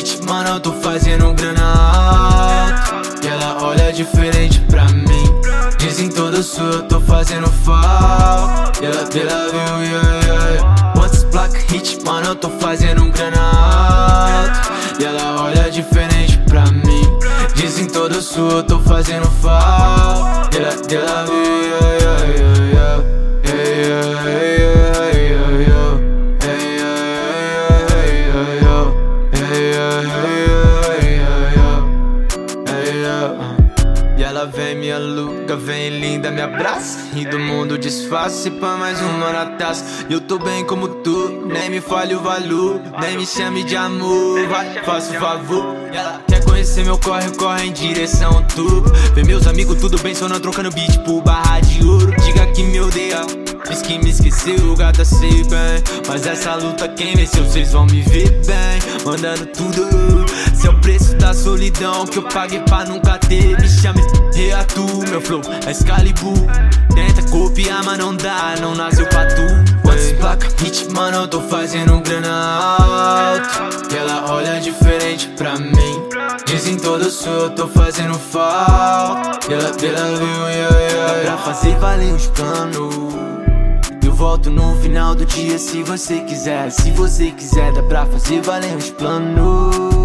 hit, mano, eu tô fazendo grana alto. E ela olha diferente pra mim. Dizem toda sua, eu tô fazendo falta. E ela, ela viu, yeah, yeah. Quantas placas hit, mano, eu tô fazendo grana alto. E ela olha diferente pra mim. Dizem toda sua, eu tô fazendo falta. E ela, ela viu, yeah, yeah. Yeah, E ela vem, me aluga, vem linda, me abraça. E do mundo disfarce pra mais uma na taça. Eu tô bem como tu, nem me fale o valor Nem me chame de amor, vai, faça o favor. E ela quer conhecer meu corre, corre em direção ao tubo Vê meus amigos, tudo bem, só não trocando beat por barra de ouro. Diga que me odeia Diz que me esqueceu, gata, sei bem. Mas essa luta quem venceu, vocês vão me ver bem. Mandando tudo Se é o preço da solidão que eu paguei pra nunca ter. Me chame reatu, meu flow é Excalibur. Tenta copiar, mas não dá, não nasceu pra tu. Quantas placas, hit, mano, eu tô fazendo grana alto. E ela olha diferente pra mim. Dizem toda sua, eu tô fazendo falta. E ela, ela viu, yeah, yeah, yeah. Pra fazer valer os planos. Eu volto no final do dia se você quiser. Se você quiser, dá pra fazer valer os planos.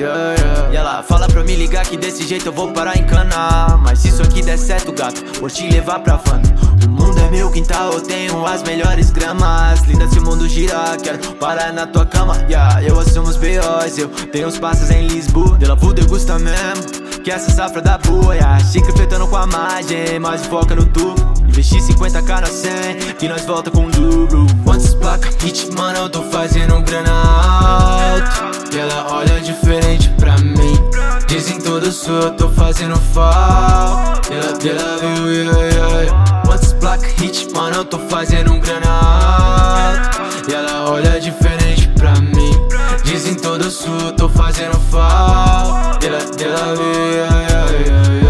Yeah, yeah. E ela fala pra me ligar que desse jeito eu vou parar em cana. Mas se isso aqui der certo, gato, vou te levar pra van. O mundo é meu quintal, eu tenho as melhores gramas. Linda se o mundo girar, quero parar na tua cama. Yeah, eu assumo os B.O.s, eu tenho uns passos em Lisboa. Dela vou degustar mesmo. Que essa safra da boa, yeah. Chica fletando com a margem, mas foca no tubo. Investi 50k na 100, que nós volta com dobro. Quantas placas, hit, mano, eu tô fazendo grana alto. E ela olha mim lado sul eu tô fazendo falta. Yeah, yeah, viu, yeah, yeah. Quantos black hit, mano, eu tô fazendo um granato. E ela olha diferente pra mim. Dizem todo sul eu tô fazendo falta. Yeah, yeah, yeah, yeah, yeah.